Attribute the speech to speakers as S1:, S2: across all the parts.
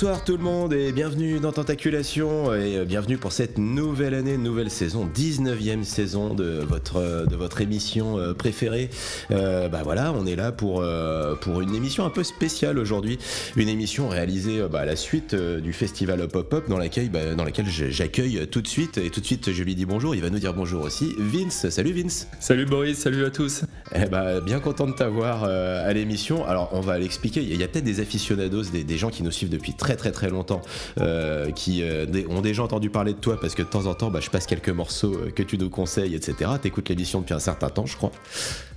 S1: Bonsoir tout le monde et bienvenue dans Tentaculation et euh, bienvenue pour cette nouvelle année, nouvelle saison, 19e saison de votre, de votre émission euh, préférée. Euh, bah voilà, on est là pour, pour une émission un peu spéciale aujourd'hui, une émission réalisée bah, à la suite du festival Hop dans laquelle, bah, dans laquelle j'accueille tout de suite et tout de suite je lui dis bonjour, il va nous dire bonjour aussi. Vince, salut Vince.
S2: Salut Boris, salut à tous.
S1: Eh bah, bien content de t'avoir à l'émission. Alors on va l'expliquer, il y a, peut-être des aficionados, des, des gens qui nous suivent depuis très très très longtemps, euh, qui euh, ont déjà entendu parler de toi parce que de temps en temps, bah, je passe quelques morceaux euh, que tu nous conseilles, etc. T'écoutes l'émission depuis un certain temps, je crois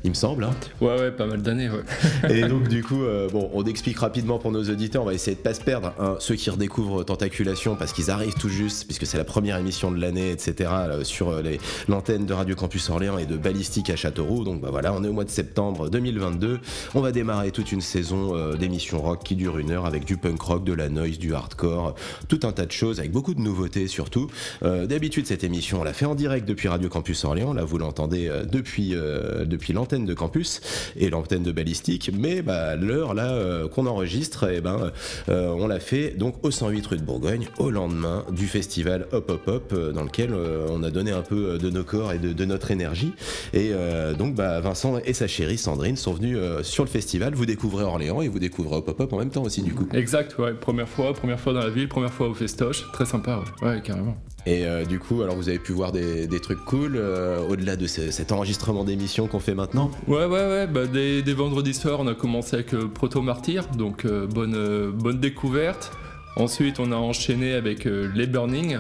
S1: il me semble. Hein.
S2: Ouais, ouais, pas mal d'années, ouais.
S1: Et donc, du coup, bon, on explique rapidement pour nos auditeurs, on va essayer de pas se perdre. Hein, ceux qui redécouvrent Tentaculation, parce qu'ils arrivent tout juste, puisque c'est la première émission de l'année, etc., sur l'antenne de Radio Campus Orléans et de Ballistique à Châteauroux. Donc, bah voilà, on est au mois de septembre 2022. On va démarrer toute une saison d'émissions rock qui dure une heure avec du punk rock, de la noise, du hardcore, tout un tas de choses avec beaucoup de nouveautés surtout. Euh, d'habitude, cette émission, on l'a fait en direct depuis Radio Campus Orléans. Là, vous l'entendez euh, depuis, euh, depuis l'antenne de campus et l'antenne de balistique. Mais bah, l'heure là qu'on enregistre, et eh ben, on l'a fait donc au 108 rue de Bourgogne, au lendemain du festival Hop Hop Hop, dans lequel on a donné un peu de nos corps et de, notre énergie. Et donc, bah, Vincent et sa chérie Sandrine sont venus sur le festival. Vous découvrez Orléans et vous découvrez Hop Hop Hop en même temps aussi, du coup.
S2: Exact, ouais, première fois, première fois dans la ville, première fois au festoche, très sympa, ouais, carrément.
S1: Et euh, du coup, alors vous avez pu voir des, trucs cool euh, au-delà de cet enregistrement d'émission qu'on fait maintenant
S2: Ouais, ouais, ouais. Bah, des, vendredis soirs, on a commencé avec euh, Proto Martyr, donc bonne, bonne découverte. Ensuite, on a enchaîné avec Les Burning.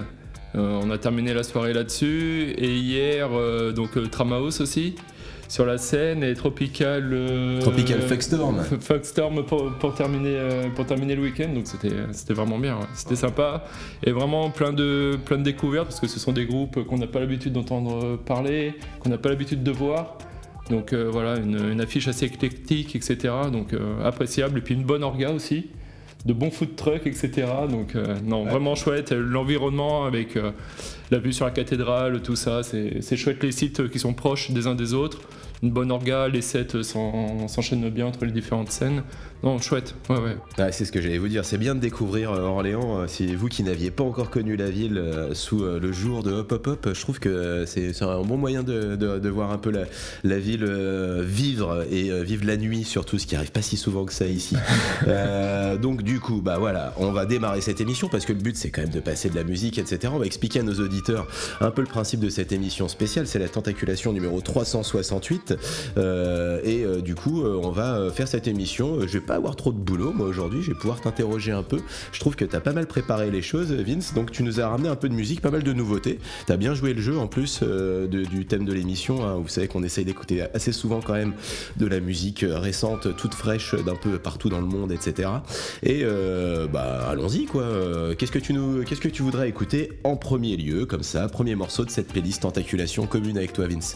S2: on a terminé la soirée là-dessus. Et hier, donc Tramaos aussi sur la scène et Tropical.
S1: Euh, Tropical Fuckstorm.
S2: Fuckstorm pour, pour, terminer, euh, pour terminer le week-end, donc c'était vraiment bien. C'était sympa et vraiment plein de, plein de découvertes parce que ce sont des groupes qu'on n'a pas l'habitude d'entendre parler, qu'on n'a pas l'habitude de voir. Donc euh, voilà, une, affiche assez éclectique, etc. Donc appréciable et puis une bonne orga aussi de bons food trucks, etc. Donc, non, vraiment chouette. L'environnement avec la vue sur la cathédrale, tout ça, c'est chouette les sites qui sont proches des uns des autres une bonne orga, les sets s'enchaînent bien entre les différentes scènes. Non, chouette, ouais, ouais.
S1: c'est ce que j'allais vous dire, c'est bien de découvrir euh, Orléans. Euh, si vous qui n'aviez pas encore connu la ville euh, sous le jour de Hop Hop Hop, je trouve que c'est un bon moyen de, voir un peu la, ville vivre et vivre la nuit, surtout, ce qui arrive pas si souvent que ça ici. donc, du coup, bah voilà, on va démarrer cette émission parce que le but c'est quand même de passer de la musique, etc. On va expliquer à nos auditeurs un peu le principe de cette émission spéciale. C'est la tentaculation numéro 368. Euh, et euh, du coup, on va faire cette émission. Je vais pas avoir trop de boulot, moi, aujourd'hui. Je vais pouvoir t'interroger un peu. Je trouve que tu as pas mal préparé les choses, Vince. Donc, tu nous as ramené un peu de musique, pas mal de nouveautés. Tu as bien joué le jeu en plus du thème de l'émission. Hein. Vous savez qu'on essaye d'écouter assez souvent quand même de la musique récente, toute fraîche d'un peu partout dans le monde, etc. Et bah, allons-y, quoi. Qu'est-ce que tu nous, qu'est-ce que tu voudrais écouter en premier lieu, comme ça, premier morceau de cette playlist Tentaculation commune avec toi, Vince?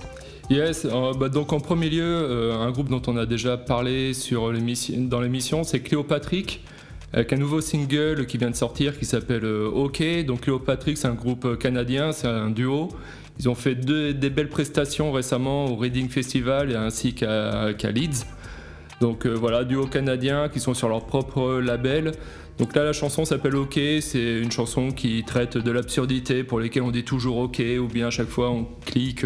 S2: Yes, euh, bah, donc en premier lieu, euh, un groupe dont on a déjà parlé dans l'émission, c'est Cléopatrick, avec un nouveau single qui vient de sortir qui s'appelle euh, OK. Donc Cléopatrick, c'est un groupe canadien, c'est un duo. Ils ont fait deux, des belles prestations récemment au Reading Festival ainsi qu'à Leeds. Donc voilà, duo canadien qui sont sur leur propre label. Donc là, la chanson s'appelle OK. C'est une chanson qui traite de l'absurdité pour lesquelles on dit toujours OK ou bien à chaque fois on clique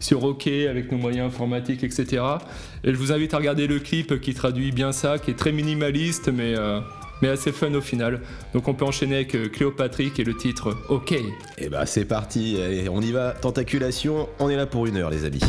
S2: sur OK avec nos moyens informatiques, etc. Et je vous invite à regarder le clip qui traduit bien ça, qui est très minimaliste, mais, euh, mais assez fun au final. Donc on peut enchaîner avec euh, Cléopatrick et le titre OK. Et
S1: eh bah c'est parti, on y va, tentaculation, on est là pour une heure les amis.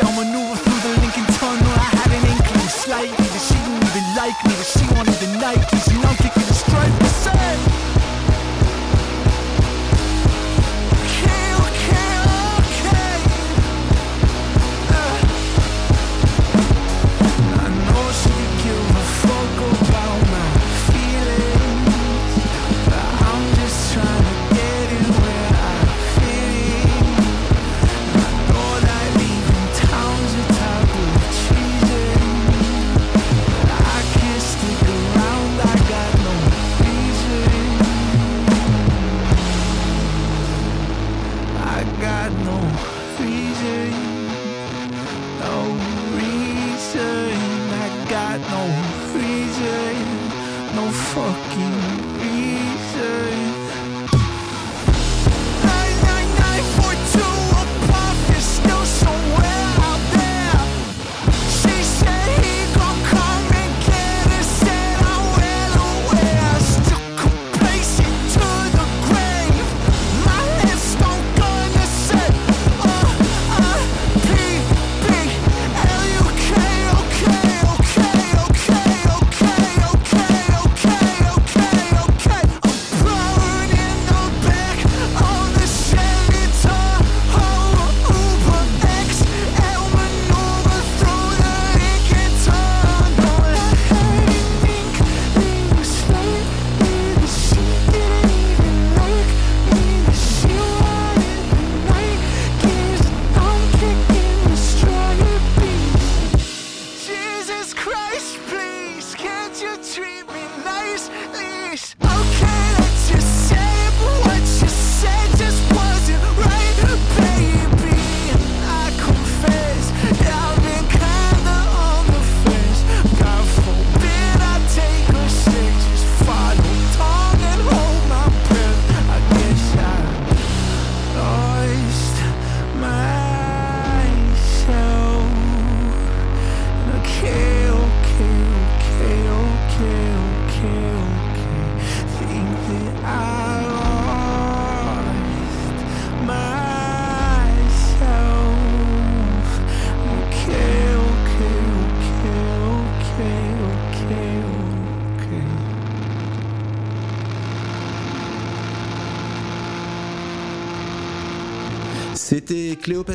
S3: é uma
S4: nuvem.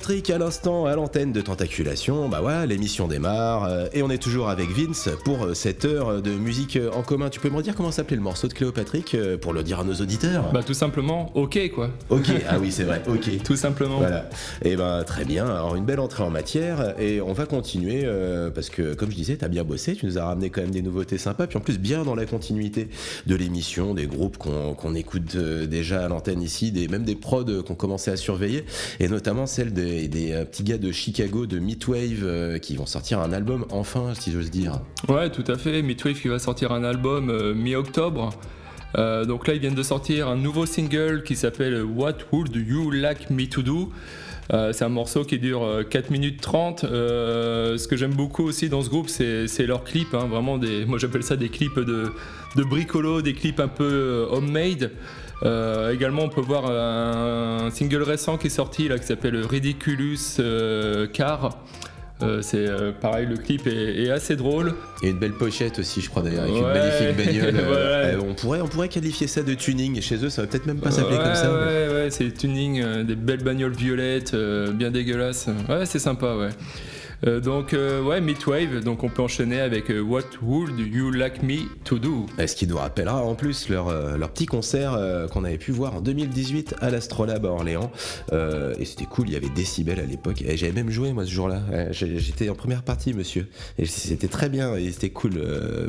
S4: Cléopatrick à l'instant à l'antenne de Tentaculation. Bah voilà, l'émission démarre euh, et on est toujours avec Vince pour euh, cette heure de musique euh, en commun. Tu peux me redire comment s'appelait le morceau de Cléopatrick pour le dire à nos auditeurs?
S2: Bah tout simplement, ok quoi.
S4: Ok, ah oui, c'est vrai, ok.
S2: Tout simplement.
S4: Voilà. Et ben très bien. Alors une belle entrée en matière et on va continuer parce que comme je disais, t'as bien bossé. Tu nous as ramené quand même des nouveautés sympas. Puis en plus bien dans la continuité de l'émission, des groupes qu'on écoute déjà à l'antenne ici, des même des prods qu'on commençait à surveiller et notamment celle des, des, euh, petits gars de Chicago de Midwave euh, qui vont sortir un album enfin, si j'ose dire.
S2: Ouais, tout à fait. Midwave qui va sortir un album euh, mi-octobre. Donc là, ils viennent de sortir un nouveau single qui s'appelle What Would You Like Me to Do? C'est un morceau qui dure euh, 4 minutes 30. Euh, ce que j'aime beaucoup aussi dans ce groupe, c'est c'est leurs clips. hein, vraiment, des, moi j'appelle ça des clips de, de bricolo, des clips un peu euh, homemade. Euh, également, on peut voir un, single récent qui est sorti là, qui s'appelle Ridiculous euh, Car. Euh, c'est pareil, le clip est, est assez drôle.
S4: Et une belle pochette aussi, je crois d'ailleurs, avec une magnifique bagnole. on, pourrait, on pourrait qualifier ça de tuning. Chez eux, ça va peut-être même pas s'appeler
S2: ouais,
S4: comme ça. mais-
S2: Ouais, ouais, c'est tuning, des belles bagnoles violettes, bien dégueulasses. Ouais, c'est sympa, ouais. Euh, donc, euh, ouais, Midwave, donc on peut enchaîner avec euh, What Would You Like Me to Do?
S4: Ce qui nous rappellera en plus leur, leur petit concert qu'on avait pu voir en 2018 à l'Astrolabe à Orléans. Et c'était cool, il y avait Décibel à l'époque. Et j'avais même joué moi ce jour-là. J'étais en première partie, monsieur. Et c'était très bien et c'était cool.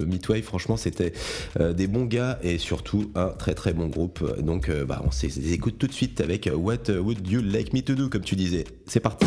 S4: Midwave, franchement, c'était des bons gars et surtout un très très bon groupe. Donc, bah, on s'é- les écoute tout de suite avec What Would You Like Me to Do, comme tu disais. C'est parti.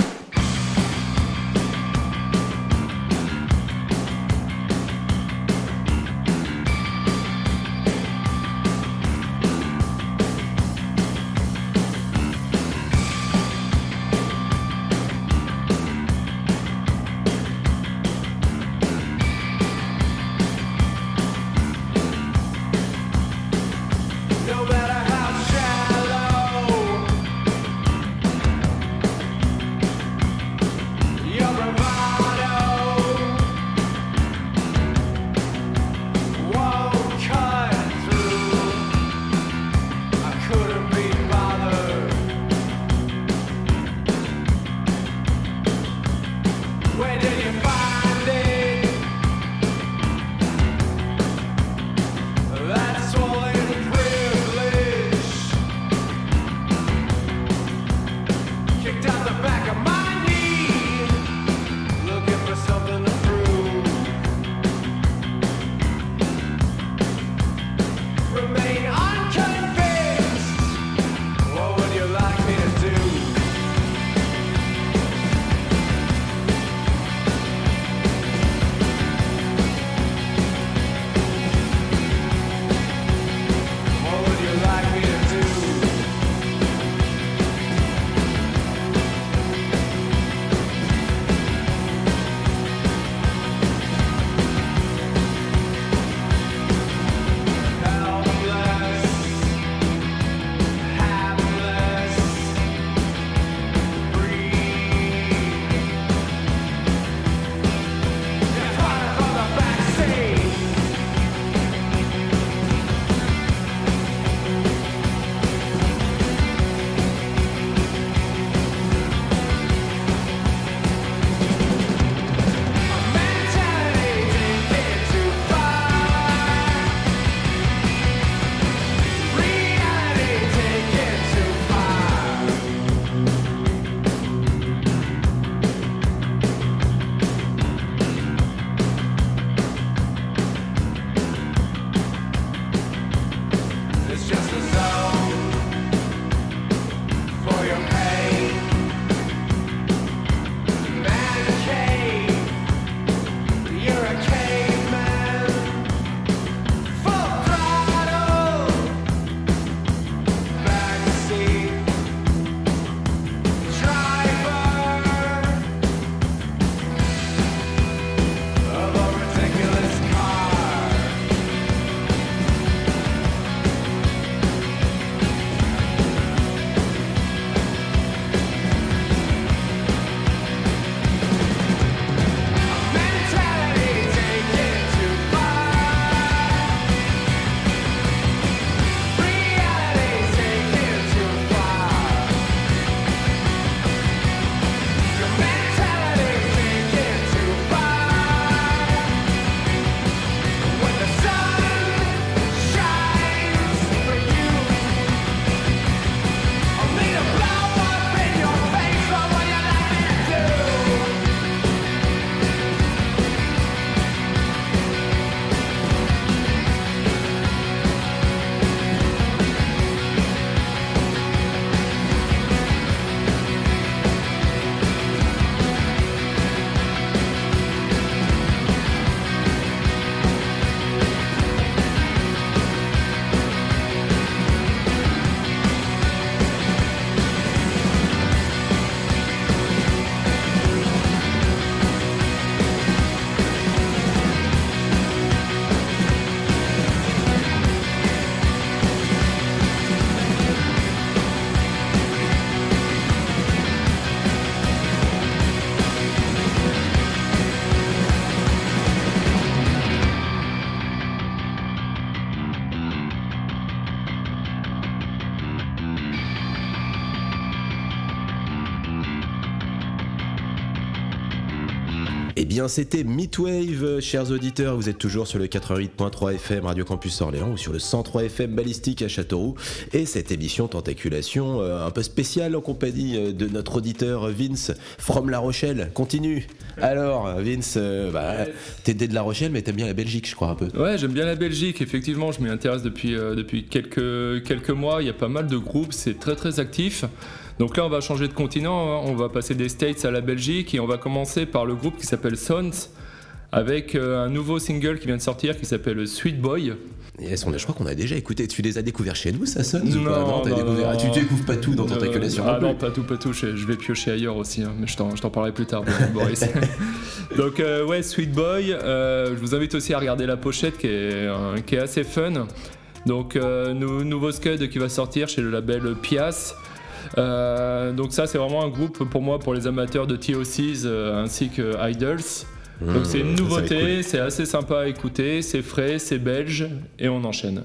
S1: Bien, c'était euh, chers auditeurs. Vous êtes toujours sur le 88.3 FM Radio Campus Orléans ou sur le 103 FM Balistique à Châteauroux. Et cette émission Tentaculation, euh, un peu spéciale en compagnie euh, de notre auditeur Vince from La Rochelle. Continue. Alors, Vince, euh, bah, de La Rochelle, mais t'aimes bien la Belgique, je crois, un peu.
S4: Ouais, j'aime bien la Belgique, effectivement, je m'y intéresse depuis, euh, depuis quelques, quelques mois, il y a pas mal de groupes, c'est très très actif. Donc là, on va changer de continent, hein. on va passer des States à la Belgique et on va commencer par le groupe qui s'appelle Sons avec euh, un nouveau single qui vient de sortir qui s'appelle Sweet Boy.
S1: Yes, on a- je crois qu'on a déjà écouté. Tu les as découverts chez nous, ça sonne
S4: Non,
S1: Non,
S4: non,
S1: découvert-
S4: non.
S1: Tu découvres pas tout dans
S4: Euh,
S1: Tentaculation.
S4: Ah
S1: non
S4: pas tout, pas tout, je, je vais piocher ailleurs aussi, hein, mais je t'en parlerai plus tard, Boris. Donc euh, ouais, Sweet Boy, euh, je vous invite aussi à regarder la pochette qui est, qui est assez fun. Donc nou- nouveau Scud qui va sortir chez le label Pias. Euh, donc ça c'est vraiment un groupe pour moi pour les amateurs de TOCs euh, ainsi que Idols. Donc c'est une
S1: Mmh,
S4: nouveauté, c'est assez sympa à écouter, c'est frais, c'est belge et on enchaîne.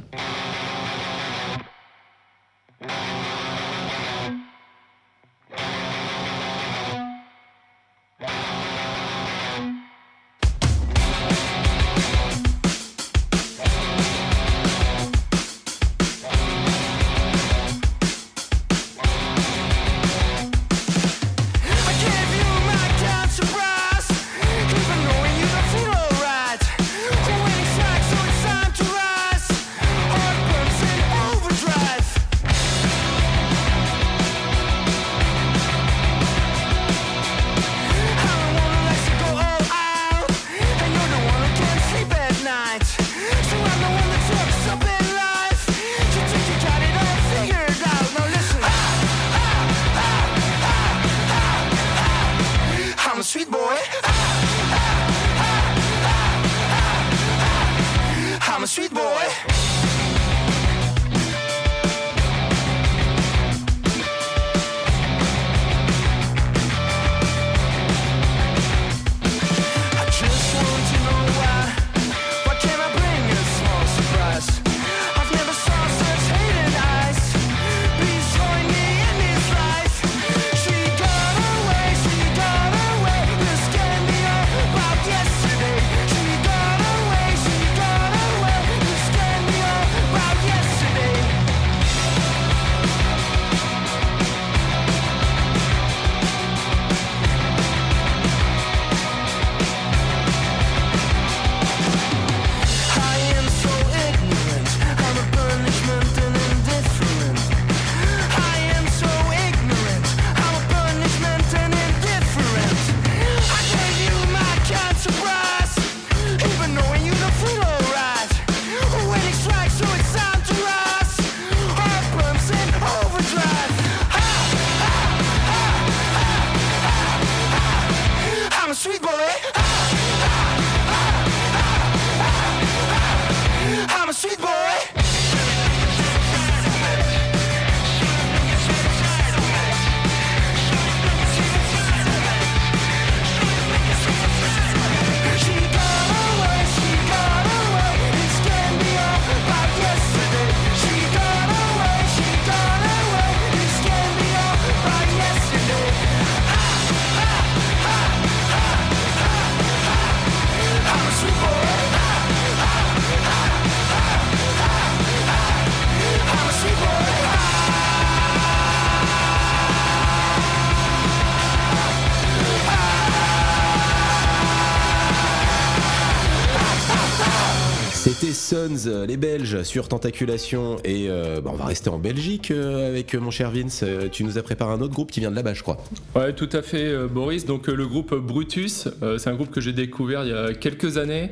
S1: C'était Sons, euh, les Belges, sur Tentaculation. Et euh, bah, on va rester en Belgique euh, avec mon cher Vince. Tu nous as préparé un autre groupe qui vient de là-bas, je crois.
S4: Ouais, tout à fait, euh, Boris. Donc le groupe Brutus, c'est un groupe que j'ai découvert il y a quelques années.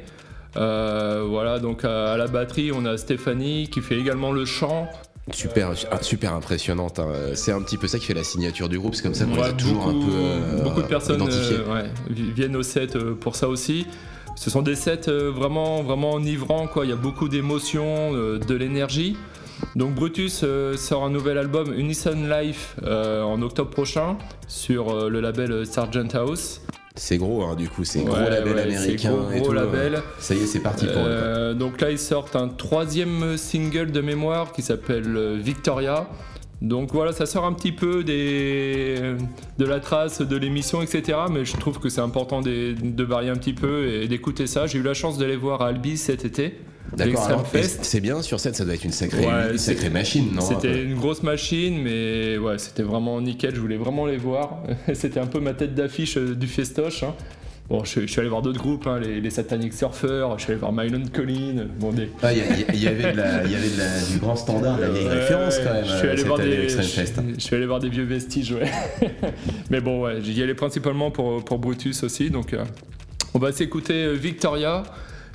S4: Voilà, donc à, à la batterie, on a Stéphanie qui fait également le chant.
S1: Super, ah, super impressionnante. hein. C'est un petit peu ça qui fait la signature du groupe. C'est comme ça qu'on les a
S4: Ouais,
S1: toujours un peu
S4: beaucoup de personnes ouais, viennent au set pour ça aussi. Ce sont des sets euh, vraiment, vraiment enivrants. Quoi. Il y a beaucoup d'émotions, euh, de l'énergie. Donc Brutus euh, sort un nouvel album Unison Life en octobre prochain sur le label Sargent House.
S1: C'est gros, hein, du coup. C'est gros label
S4: ouais,
S1: américain. et
S4: gros,
S1: tout,
S4: label.
S1: Ça y est, c'est parti pour eux.
S4: donc là, ils sortent un troisième single de mémoire qui s'appelle Victoria.
S2: Donc voilà, ça sort un petit peu des, de la trace de l'émission, etc. Mais je trouve que c'est important de, de varier un petit peu et d'écouter ça. J'ai eu la chance d'aller voir Albi cet été.
S5: D'accord, c'est bien sur scène, ça doit être une sacrée,
S2: Ouais,
S5: une
S2: c'est-
S5: sacrée machine, non
S2: C'était une grosse machine, mais ouais, c'était vraiment nickel. Je voulais vraiment les voir. c'était un peu ma tête d'affiche euh, du festoche. hein. Bon, je, je suis allé voir d'autres groupes, hein, les, les Satanic Surfers. Je suis allé voir Mylan Collin. Bon, des,
S5: Ah, Il y, il y avait, de la- il y avait de la- du grand standard, la vieille
S2: Ouais,
S5: référence
S2: ouais,
S5: quand même.
S2: Je suis
S5: euh,
S2: allé voir des, je, suis allé voir des vieux vestiges, ouais. Mais bon, ouais, j'y allais principalement pour, pour Brutus aussi. Donc, euh, on va s'écouter euh, Victoria.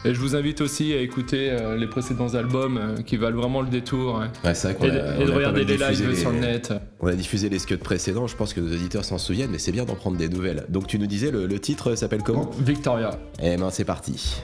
S2: Et je vous invite aussi à écouter euh, les précédents albums euh, qui valent vraiment le détour. hein.
S5: Ouais, c'est vrai qu'on
S2: Et, de-
S5: a-
S2: et regarder les lives
S5: les-
S2: sur le net.
S5: On a diffusé les scuds précédents, je pense que nos auditeurs s'en souviennent, mais c'est bien d'en prendre des nouvelles. Donc tu nous disais, le, le titre s'appelle comment?
S2: Victoria.
S5: Eh ben c'est parti.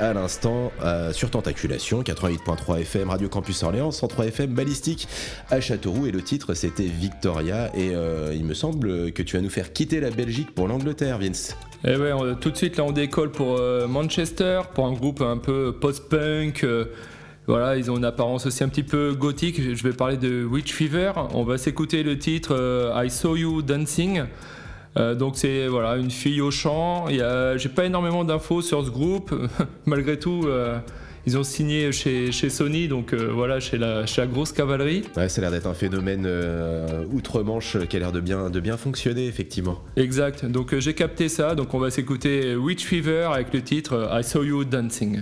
S5: À l'instant euh, sur Tentaculation, 88.3 FM, Radio Campus Orléans, 103 FM Balistique à Châteauroux et le titre c'était Victoria et euh, il me semble que tu vas nous faire quitter la Belgique pour l'Angleterre Vince. Et ouais, on- tout de suite là on décolle pour euh, Manchester, pour un groupe un peu post-punk. voilà, ils ont une apparence aussi un petit peu gothique. Je vais parler de Witch Fever. On va s'écouter le titre I Saw You Dancing. Euh, donc c'est voilà une fille au a- J'ai pas énormément d'infos sur ce groupe. Malgré tout, euh, ils ont signé chez, chez Sony, donc euh, voilà chez la, chez la grosse cavalerie.
S1: Ouais, ça a l'air d'être un phénomène euh, outre-Manche qui a l'air de bien, de bien fonctionner, effectivement.
S5: Exact. Donc euh, j'ai capté ça. Donc on va s'écouter Witch Fever avec le titre I Saw You Dancing.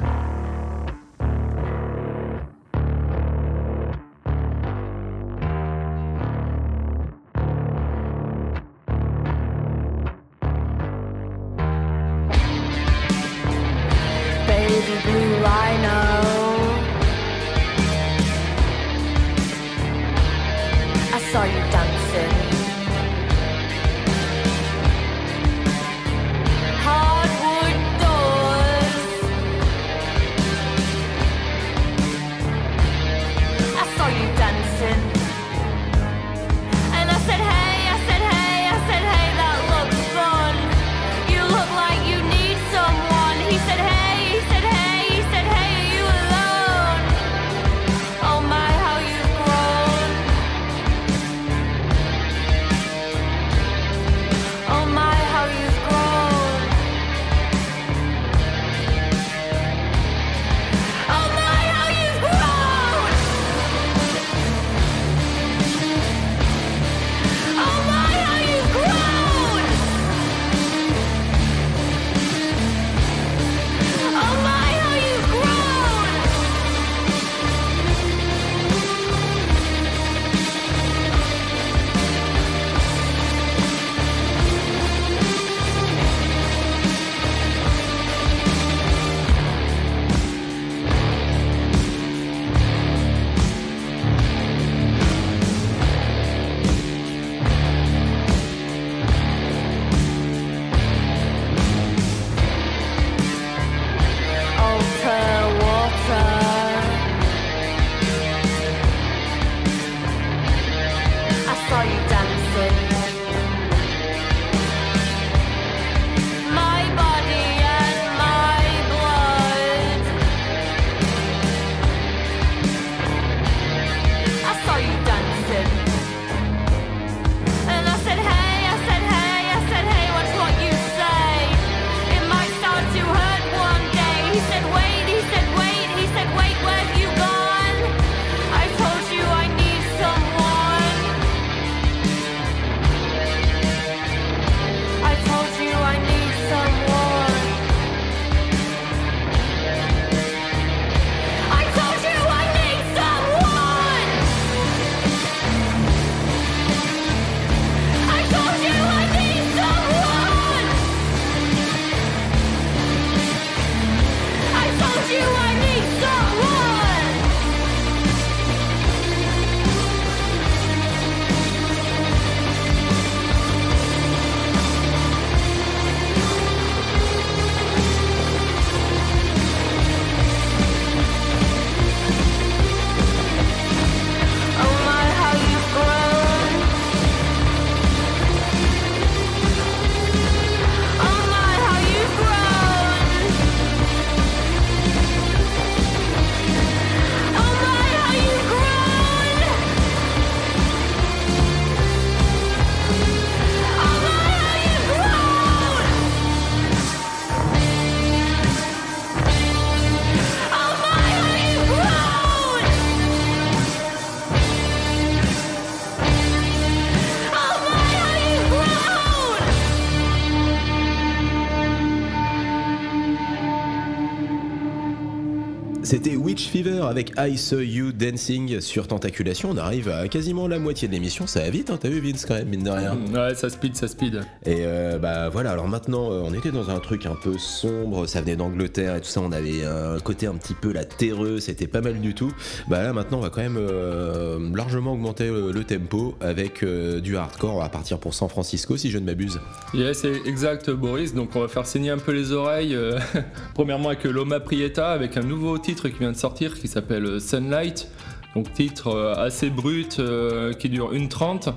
S1: Avec I Saw You Dancing sur Tentaculation. On arrive à quasiment la moitié de l'émission. Ça va vite, hein, t'as vu Vince quand même, mine de rien.
S5: Ouais, ça speed, ça speed.
S1: Et euh, bah voilà, alors maintenant euh, on était dans un truc un peu sombre, ça venait d'Angleterre et tout ça, on avait un côté un petit peu la terreux, c'était pas mal du tout. Bah là maintenant on va quand même euh, largement augmenter le tempo avec euh, du hardcore, on va partir pour San Francisco si je ne m'abuse.
S5: Yes, c'est exact, Boris. Donc, on va faire saigner un peu les oreilles. premièrement, avec Loma Prieta, avec un nouveau titre qui vient de sortir qui s'appelle euh, Sunlight. Donc, titre euh, assez brut euh, qui dure 1.30.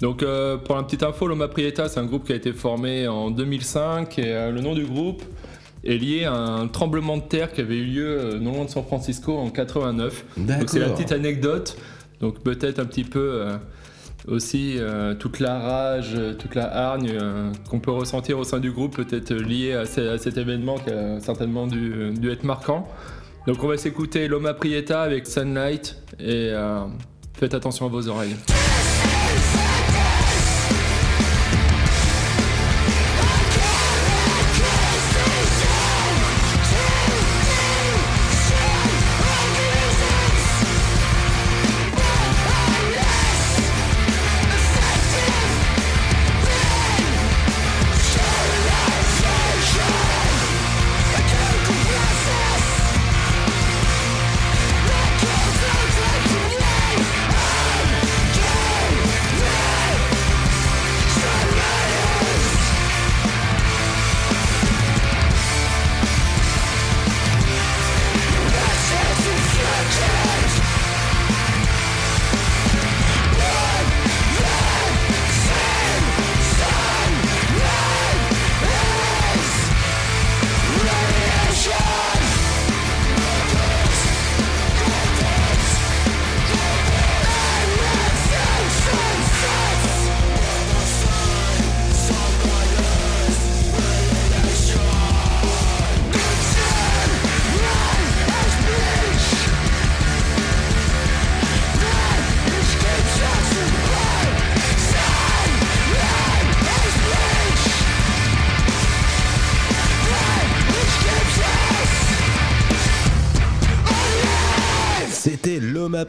S2: Donc pour la petite info, Loma Prieta, c'est un groupe qui a été formé en 2005 et le nom du groupe est lié à un tremblement de terre qui avait eu lieu non loin de San Francisco en 89. Donc c'est la petite anecdote. Donc peut-être un petit peu aussi euh, toute la rage, toute la hargne euh, qu'on peut ressentir au sein du groupe, peut-être liée à, ce- à cet événement qui a certainement dû, dû être marquant. Donc on va s'écouter Loma Prieta avec Sunlight et euh, faites attention à vos oreilles.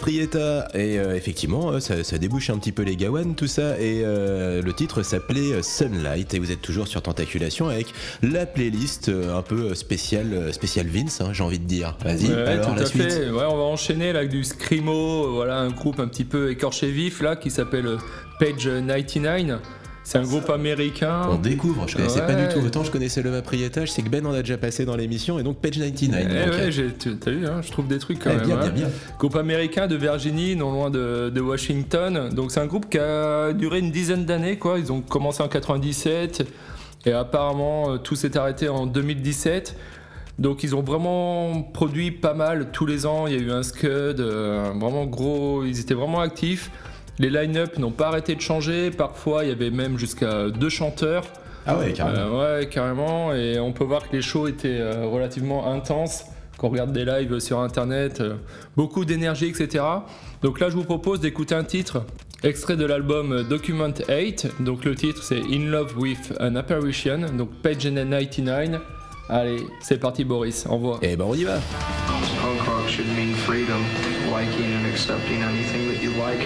S1: Et euh, effectivement euh, ça, ça débouche un petit peu les Gawan tout ça. Et euh, le titre s'appelait Sunlight. Et vous êtes toujours sur Tentaculation avec la playlist un peu spéciale spéciale Vince hein, j'ai envie de dire. Vas-y
S2: Ouais,
S1: alors
S2: tout
S1: la
S2: à
S1: suite.
S2: fait. Ouais, on va enchaîner là, avec du Screamo, euh, voilà, un groupe un petit peu écorché vif là qui s'appelle Page 99. C'est un groupe américain.
S1: on découvre je connaissais pas du tout autant je connaissais Loma Prieta je sais que Ben en a déjà passé dans l'émission et donc Page 99
S2: Eh ouais,
S1: euh,
S2: j'ai- t'as vu, hein, je trouve des trucs quand
S1: ouais,
S2: même.
S1: bien,
S2: hein.
S1: bien bien
S2: Groupe américain de Virginie, non loin de, de Washington. Donc c'est un groupe qui a duré une dizaine d'années, quoi. Ils ont commencé en 97 et apparemment euh, tout s'est arrêté en 2017. Donc ils ont vraiment produit pas mal tous les ans. Il y a eu un scud, euh, vraiment gros. Ils étaient vraiment actifs. Les line-up n'ont pas arrêté de changer. Parfois il y avait même jusqu'à deux chanteurs.
S1: ah ouais carrément
S2: Euh, ouais, carrément. Et on peut voir que les shows étaient euh, relativement intenses. Quand on regarde des lives sur internet, euh, beaucoup d'énergie, etc. Donc là, je vous propose d'écouter un titre extrait de l'album Document 8. Donc le titre, c'est In Love with an Apparition. Donc Page 99. Allez, c'est parti, Boris. Envoie.
S1: et ben on y va
S4: Punk rock should mean freedom, liking and accepting anything that you like,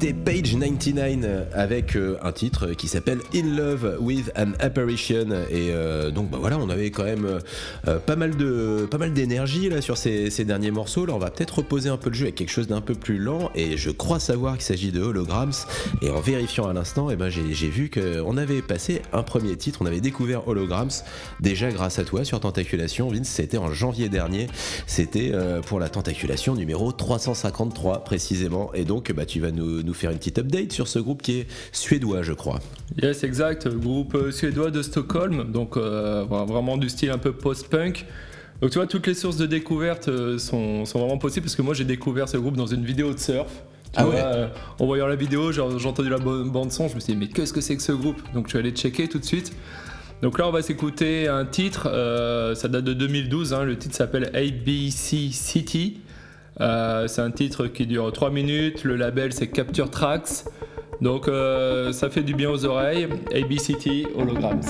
S1: C'était Page 99 avec euh, un titre qui s'appelle In Love with an Apparition. Et euh, donc bah voilà on avait quand même euh, pas mal d'énergie là sur ces, derniers morceaux. Là on va peut-être reposer un peu le jeu avec quelque chose d'un peu plus lent. Et je crois savoir qu'il s'agit de Holograms. Et en vérifiant à l'instant et ben j'ai vu qu'on avait passé un premier titre. On avait découvert Holograms déjà grâce à toi sur Tentaculation. Vince c'était en janvier dernier. C'était euh, pour la Tentaculation numéro 353 précisément. Et donc bah tu vas nous faire une petite update sur ce groupe qui est suédois je crois
S2: Yes, exact. Groupe euh, suédois de Stockholm, donc euh, vraiment du style un peu post-punk. Donc tu vois, toutes les sources de découverte euh, sont, sont vraiment possibles parce que moi j'ai découvert ce groupe dans une vidéo de surf. Tu
S1: Ah
S2: vois,
S1: ouais.
S2: euh, en voyant la vidéo, j'ai entendu la bande son, je me suis dit mais qu'est-ce que c'est que ce groupe? Donc je suis allé checker tout de suite. Donc là on va s'écouter un titre, euh, ça date de 2012, hein, le titre s'appelle ABC City. Euh, c'est un titre qui dure 3 minutes, le label c'est Capture Tracks. Donc euh, ça fait du bien aux oreilles. ABCT Holograms.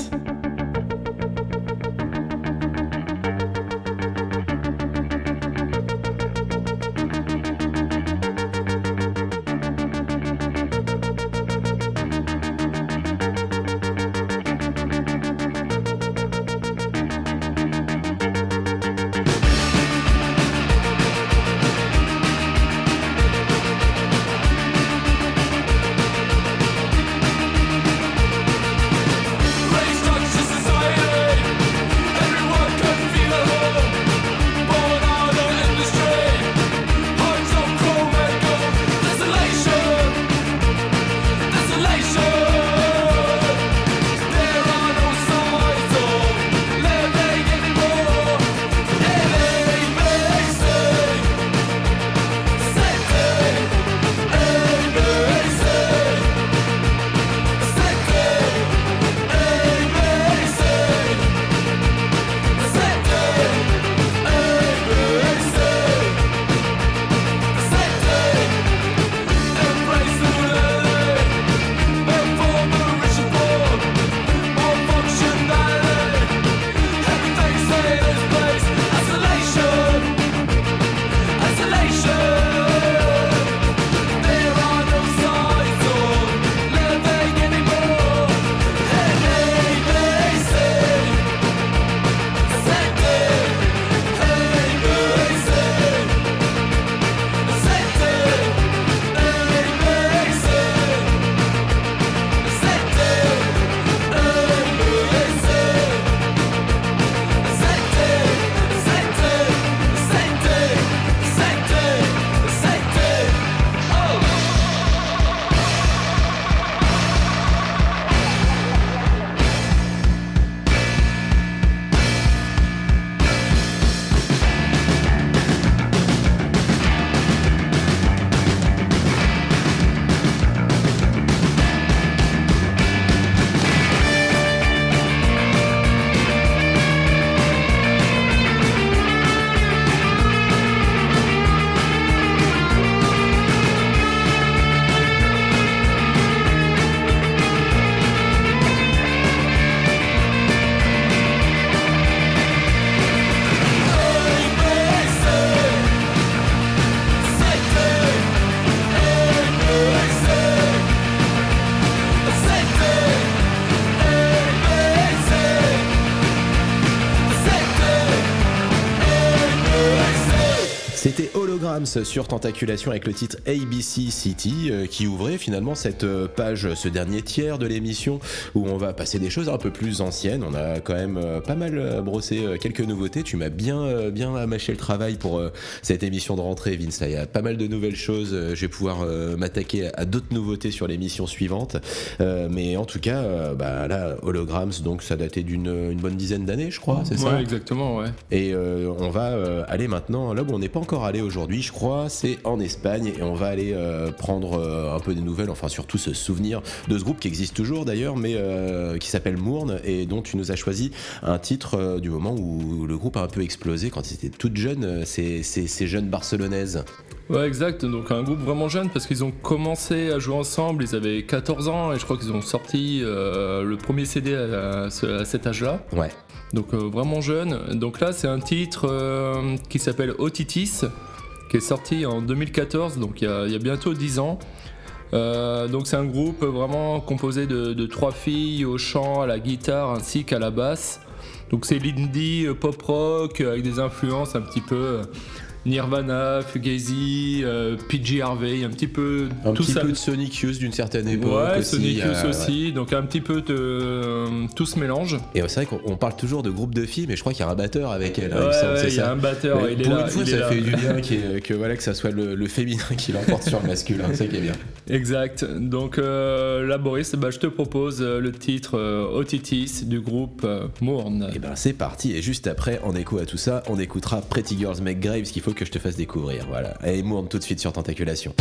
S1: Sur Tentaculation avec le titre ABC City euh, qui ouvrait finalement cette euh, page, ce dernier tiers de l'émission où on va passer des choses un peu plus anciennes. On a quand même euh, pas mal brossé quelques nouveautés. Tu m'as bien, bien amâché le travail pour cette émission de rentrée, Vince. Là, Il y a pas mal de nouvelles choses. Je vais pouvoir m'attaquer à d'autres nouveautés sur l'émission suivante. Mais en tout cas, bah, là, Holograms, donc ça datait d'une une bonne dizaine d'années, je crois, c'est ça?
S2: Ouais, exactement, ouais.
S1: et euh, on va aller maintenant là où on n'est pas encore allé aujourd'hui, je crois, c'est en Espagne et on va aller euh, prendre euh, un peu des nouvelles, enfin surtout se souvenir de ce groupe qui existe toujours d'ailleurs, mais euh, qui s'appelle Mourne et dont tu nous as choisi un titre du moment où le groupe a un peu explosé quand c'était toute jeune, euh, ces, ces, ces jeunes barcelonaises.
S2: Ouais, exact. Donc un groupe vraiment jeune parce qu'ils ont commencé à jouer ensemble. Ils avaient 14 ans et je crois qu'ils ont sorti euh, le premier CD à, à ce- à cet âge-là.
S1: Ouais.
S2: Donc euh, vraiment jeune. Donc là, c'est un titre euh, qui s'appelle Otitis, qui est sorti en 2014, donc il y a, bientôt 10 ans. Euh, donc c'est un groupe vraiment composé de, de trois filles au chant, à la guitare ainsi qu'à la basse. Donc c'est l'indie euh, pop rock euh, avec des influences un petit peu Nirvana, Fugazi, euh, PG Harvey, un petit peu
S1: Un
S2: tout
S1: petit
S2: ça.
S1: peu de Sonic Youth d'une certaine époque.
S2: Ouais,
S1: aussi,
S2: Sonic Youth
S1: euh,
S2: aussi, donc un petit peu de euh, tout se mélange.
S1: Et c'est vrai qu'on on parle toujours de groupe de filles, mais je crois qu'il y a un batteur avec elle. hein, il
S2: Ouais, il y a un batteur,
S1: Mais
S2: il est
S1: pour
S2: là.
S1: une fois, ça
S2: là.
S1: fait du bien ait- que, voilà, que ça soit le, le féminin qui l'emporte sur le masculin. C'est ça qui est bien.
S2: Exact. Donc euh, là, Boris, bah, je te propose euh, le titre euh, Otitis du groupe euh, Mourne.
S1: Et ben c'est parti. Et juste après, en écho à tout ça, on écoutera Pretty Girls Make Graves qu'il faut que je te fasse découvrir. Voilà. Et mourne tout de suite sur Tentaculation.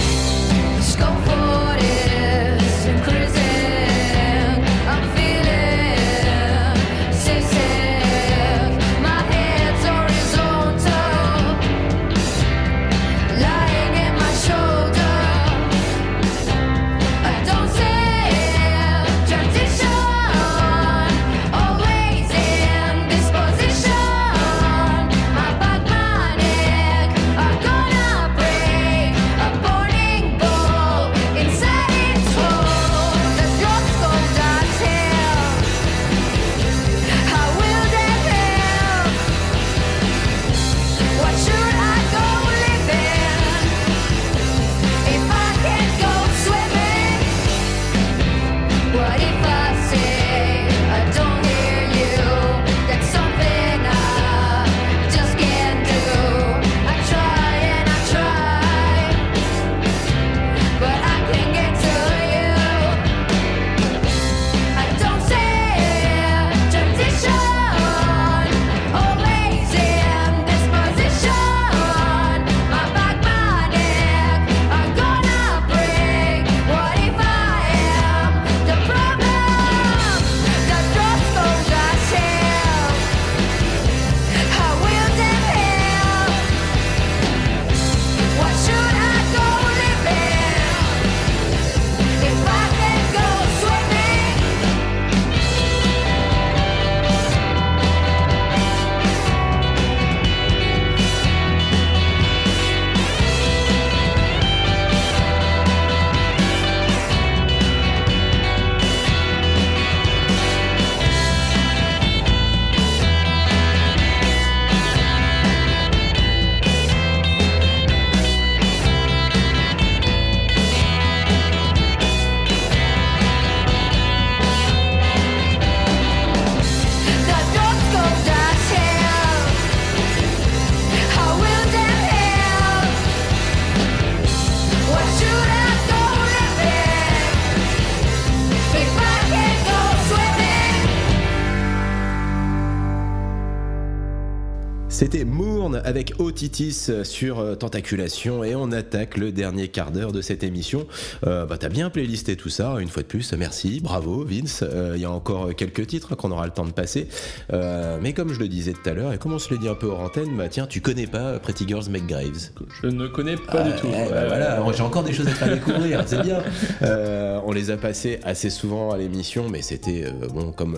S1: Otitis sur euh, Tentaculation et on attaque le dernier quart d'heure de cette émission. Euh, bah, T'as bien playlisté tout ça, une fois de plus, merci, bravo Vince. Euh, Il y a encore quelques titres qu'on aura le temps de passer. Euh, mais comme je le disais tout à l'heure, et comme on se le dit un peu hors antenne, bah tiens, tu connais pas Pretty Girls Make Graves?
S2: Je ne connais pas
S1: Ah,
S2: du tout.
S1: eh, bah voilà, j'ai encore des choses à te faire découvrir, c'est bien. On les a passés assez souvent à l'émission, mais c'était bon, comme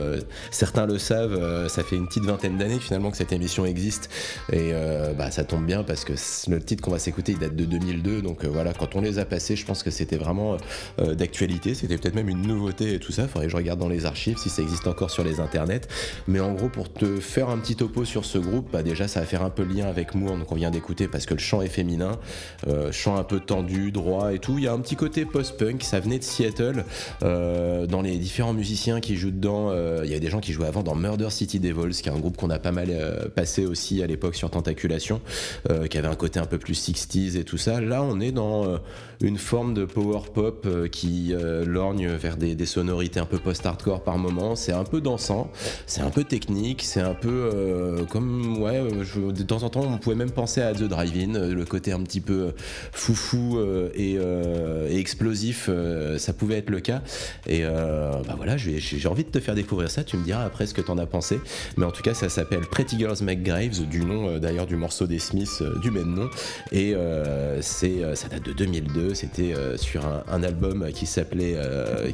S1: certains le savent, ça fait une petite vingtaine d'années finalement que cette émission existe, et euh, ça tombe bien parce que le titre qu'on va s'écouter il date de 2002, donc euh, voilà, quand on les a passés, je pense que c'était vraiment euh, d'actualité, c'était peut-être même une nouveauté et tout ça. Faudrait que je regarde dans les archives si ça existe encore sur les internets. Mais en gros, pour te faire un petit topo sur ce groupe, bah déjà ça va faire un peu le lien avec Mourne qu'on vient d'écouter parce que le chant est féminin, euh, chant un peu tendu, droit et tout. Il y a un petit côté post-punk, ça venait de Seattle. Euh, dans les différents musiciens qui jouent dedans, euh, il y a des gens qui jouaient avant dans Murder City Devils, qui est un groupe qu'on a pas mal euh, passé aussi à l'époque sur Tentaculation, euh, qui avait un côté un peu plus 60s et tout ça. Là, on est dans euh, une forme de power pop euh, qui euh, lorgne vers des, sonorités un peu post-hardcore par moment. C'est un peu dansant, c'est un peu technique, c'est un peu comme, ouais, de temps en temps, on pouvait même penser à The Drive-In, le côté un petit peu foufou et, explosif, ça pouvait être le cas. Et bah voilà, j'ai envie de te faire découvrir ça, tu me diras après ce que t'en as pensé. Mais en tout cas, ça s'appelle Pretty Girls Make Graves, du nom d'ailleurs du morceau des Smiths euh, du même nom. Et euh, c'est, euh, ça date de 2002, c'était sur un, un album qui s'appelait,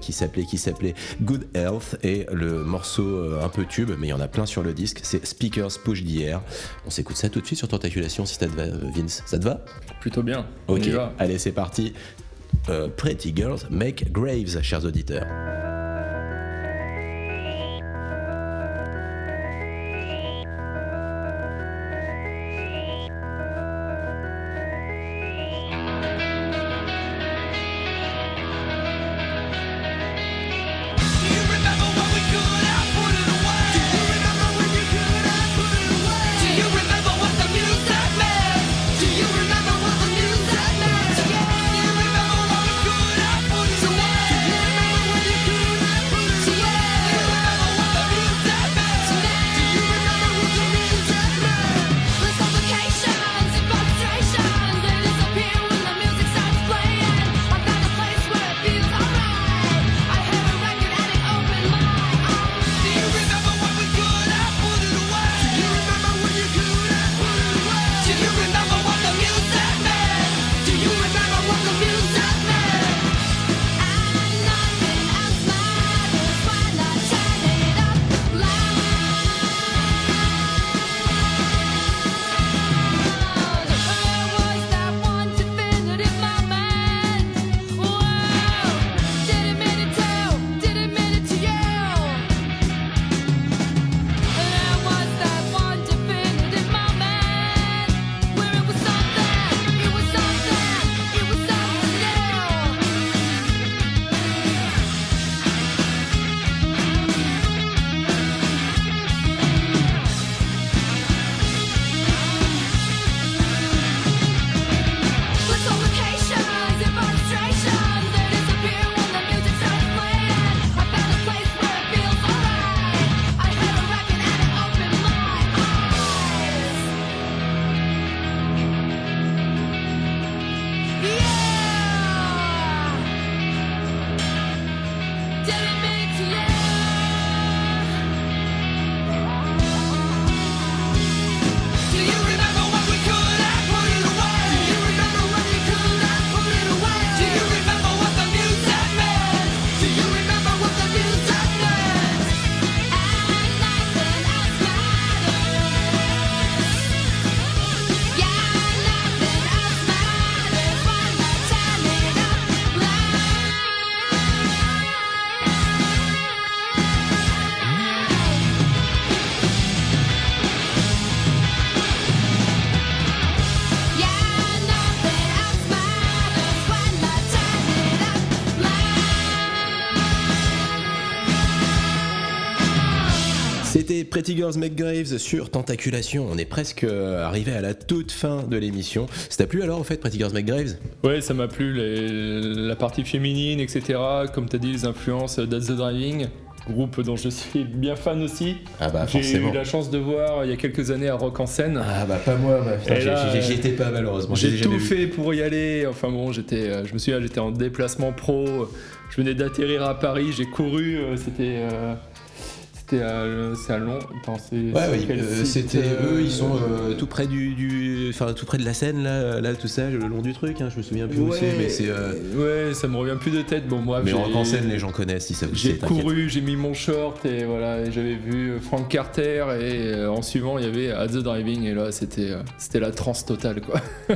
S1: qui s'appelait, qui s'appelait Good Health. Et le morceau un peu tube, mais il y en a plein sur le disque, c'est Speakers Push Air. On s'écoute ça tout de suite sur Tentaculation si ça te va, Vince. Ça te va?
S2: Plutôt bien. On
S1: Ok,
S2: y va.
S1: allez, c'est parti.
S5: euh, Pretty Girls Make Graves, chers auditeurs. Pretty Girls Make Graves sur Tentaculation. On est presque euh, arrivé à la toute fin de l'émission. Ça t'a plu alors, en fait, Pretty Girls Make Graves?
S2: Ouais, ça m'a plu, les- la partie féminine, etc. Comme t'as dit, les influences d'As the Driving, groupe dont je suis bien fan aussi.
S5: Ah bah,
S2: J'ai eu la chance de voir il y a quelques années à Rock en scène.
S5: Ah bah, pas moi, bah, j'y- étais pas, malheureusement.
S2: J'ai tout
S5: vu.
S2: fait pour y aller. Enfin bon, j'étais, euh, je me souviens, j'étais en déplacement pro. Je venais d'atterrir à Paris. J'ai couru. euh, C'était, euh, c'était à, à Londres. Attends, c'est
S5: Ouais, euh, c'était
S2: euh,
S5: eux, ils sont euh, tout près du, du- enfin tout près de la Seine là, là tout ça, le long du truc. Hein, je me souviens plus où c'est, mais c'est. euh,
S2: ouais, ça me revient plus de tête. Bon, bref,
S5: mais
S2: j'ai-
S5: Rock en scène, les gens connaissent si ça vous
S2: J'ai couru, j'ai mis mon short et voilà, j'avais vu Frank Carter et euh, en suivant il y avait At the Driving et là c'était euh, c'était la transe totale quoi.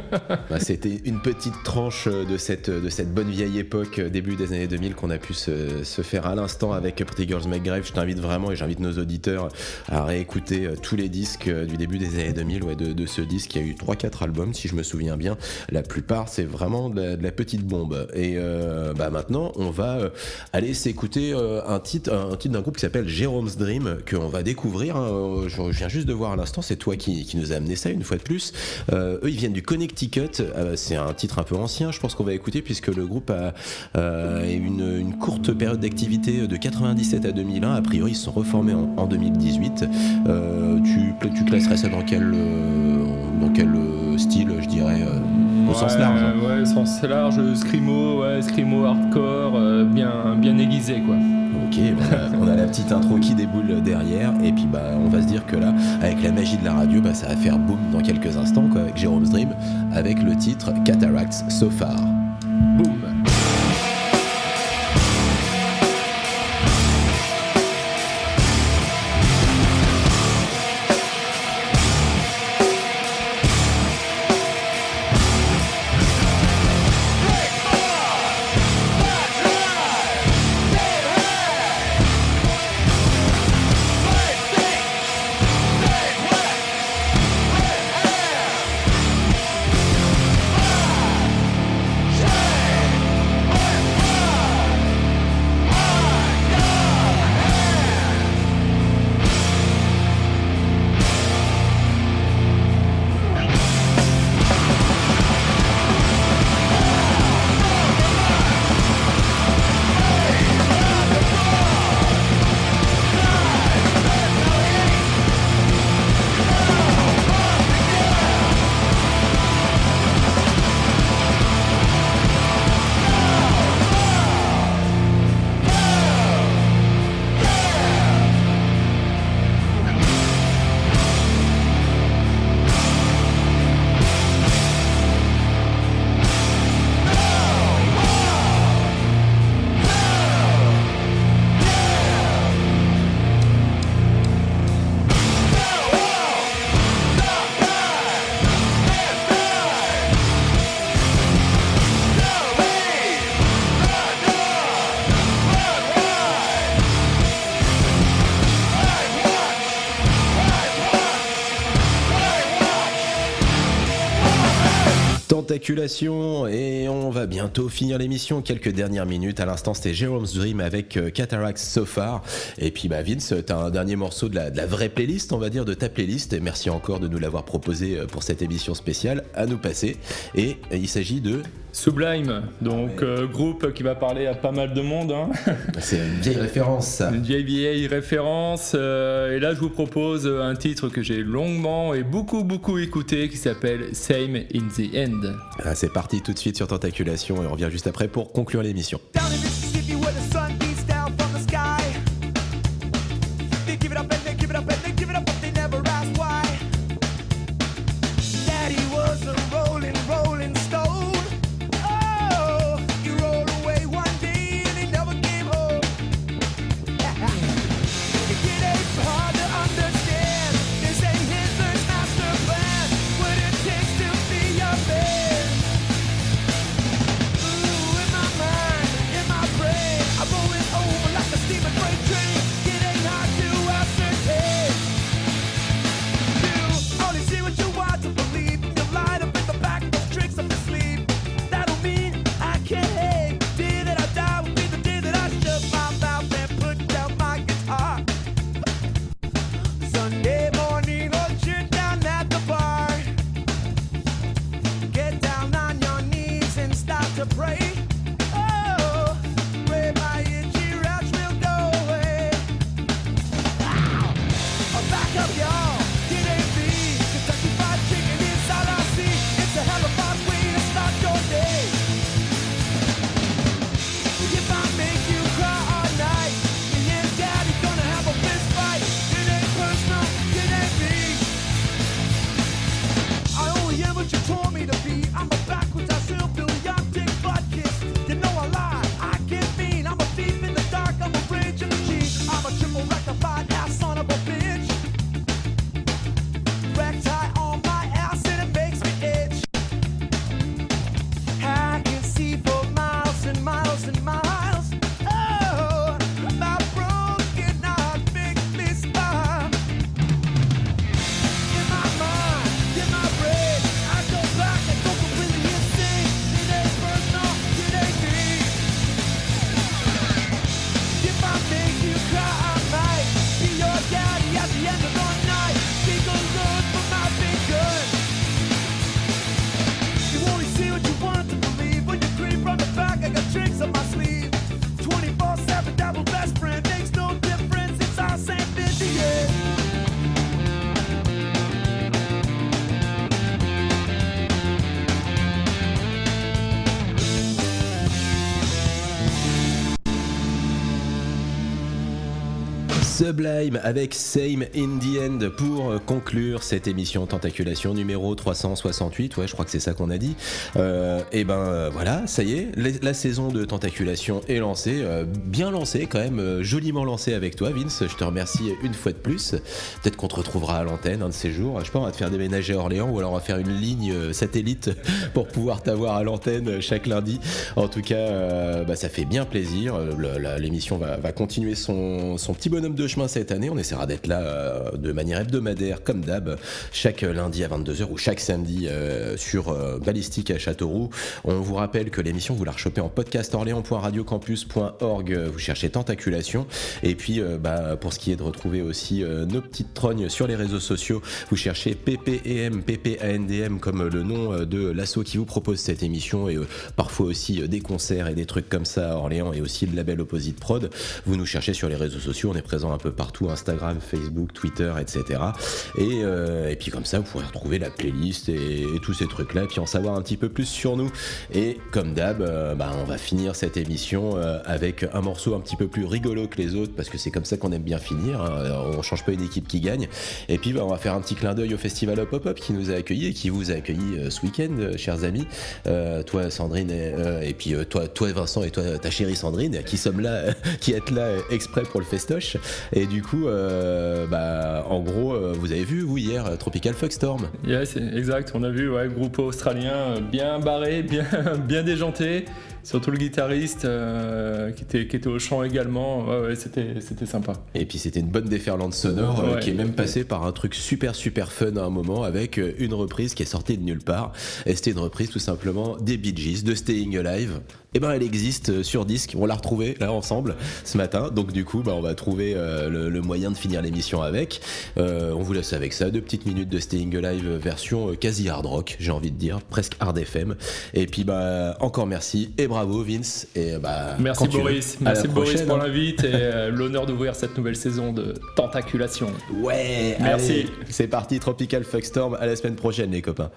S5: Bah, c'était une petite tranche de cette, de cette bonne vieille époque, début des années 2000, qu'on a pu se, se faire à l'instant avec Pretty Girls Make Grave. Je t'invite vraiment et j'invite nos auditeurs à réécouter euh, tous les disques euh, du début des années 2000. Ouais, de, ce disque, il y a eu 3-4 albums, si je me souviens bien. La plupart, c'est vraiment de la, petite bombe. Et euh, bah, maintenant, on va aller s'écouter un titre, un titre d'un groupe qui s'appelle Jérôme's Dream, qu'on va découvrir. hein. Je viens juste de voir à l'instant, c'est toi qui, nous a amené ça une fois de plus. Eux, ils viennent du Connecticut. C'est un titre un peu ancien, je pense qu'on va écouter, puisque le groupe a une, une courte période d'activité de 97 à 2001. A priori, ils se sont reformés en, en 2018. Euh, tu, tu classerais ça dans quel, euh, dans quel euh, style, je dirais, au sens large
S2: Ouais, sens large, scrimo, ouais, scrimo hardcore, euh, bien, bien aiguisé quoi.
S5: Ok, bah, on a la petite intro qui déboule derrière, et puis bah, on va se dire que là, avec la magie de la radio, bah, ça va faire boom dans quelques instants, quoi, avec Jérôme's Dream, avec le titre Cataracts So Far.
S2: Boum.
S1: Tentaculation et on va bientôt finir l'émission. Quelques dernières minutes. À l'instant, c'était Jerome's Dream avec euh, Cataracts So Far. Et puis, bah, Vince, t'as un dernier morceau de la, de la vraie playlist, on va dire, de ta playlist. Et merci encore de nous l'avoir proposé euh, pour cette émission spéciale à nous passer. Et il s'agit de.
S2: Sublime, donc euh, groupe qui va parler à pas mal de monde. hein.
S1: C'est une vieille référence, ça.
S2: Une vieille vieille référence. euh, et là, je vous propose un titre que j'ai longuement et beaucoup beaucoup écouté qui s'appelle Same in the End.
S1: Ah, c'est parti tout de suite sur Tentaculation et on revient juste après pour conclure l'émission. Sublime avec Same in the End pour conclure cette émission Tentaculation numéro 368. Ouais, je crois que c'est ça qu'on a dit. Euh, et ben euh, voilà, ça y est, la, saison de Tentaculation est lancée. euh, bien lancée quand même, joliment lancée avec toi, Vince. Je te remercie une fois de plus. Peut-être qu'on te retrouvera à l'antenne un de ces jours. Je sais pas, on va te faire déménager à Orléans ou alors on va faire une ligne satellite pour pouvoir t'avoir à l'antenne chaque lundi. En tout cas, bah, ça fait bien plaisir. L'émission va, continuer son petit bonhomme de chemin cette année. On essaiera d'être là euh, de manière hebdomadaire, comme d'hab, chaque lundi à 22h ou chaque samedi euh, sur euh, Ballistique à Châteauroux. On vous rappelle que l'émission, vous la rechopez en podcast orléans.radiocampus.org. Vous cherchez Tentaculation. Et puis, bah, pour ce qui est de retrouver aussi nos petites trognes sur les réseaux sociaux, vous cherchez PPEM, PPANDM comme le nom de l'asso qui vous propose cette émission et parfois aussi des concerts et des trucs comme ça à Orléans et aussi le label Opposite Prod. Vous nous cherchez sur les réseaux sociaux, on est présent un peu partout, Instagram, Facebook, Twitter, etc. Et, euh, et puis comme ça, vous pourrez retrouver la playlist et, tous ces trucs-là, puis en savoir un petit peu plus sur nous. Et comme d'hab, euh, bah, on va finir cette émission euh, avec un morceau un petit peu plus rigolo que les autres, parce que c'est comme ça qu'on aime bien finir. hein. On change pas une équipe qui gagne. Et puis bah, on va faire un petit clin d'œil au festival Hop Hop qui nous a accueillis et qui vous a accueillis ce week-end, chers amis. Toi Sandrine et, et puis toi, toi Vincent et toi ta chérie Sandrine qui sommes là, qui êtes là exprès pour le festoche. Et du coup, euh, bah, en gros, euh, vous avez vu vous hier euh, Tropical Fuckstorm.
S2: Yes, exact. On a vu, ouais, groupe australien bien barré, bien, bien déjanté. Surtout le guitariste euh, qui, était, qui était au chant également. Ouais, ouais, c'était, c'était sympa.
S1: Et puis c'était une bonne déferlante sonore euh, qui est même passée par un truc super super fun à un moment avec euh, une reprise qui est sortie de nulle part. Et c'était une reprise tout simplement des Bee Gees de Staying Alive. Et ben elle existe sur disque, on l'a retrouvée là ensemble ce matin. Donc du coup bah, on va trouver euh, le, le moyen de finir l'émission avec. On vous laisse avec ça, deux petites minutes de Staying Alive version quasi hard rock, j'ai envie de dire, presque hard FM. Et puis bah encore merci et bravo Vince. Et bah
S2: Merci. Boris. Merci Boris pour
S1: hein.
S2: l'invite et euh, l'honneur d'ouvrir cette nouvelle saison de Tentaculation.
S1: Ouais,
S2: Merci.
S1: c'est parti, Tropical Fuckstorm, à la semaine prochaine les copains.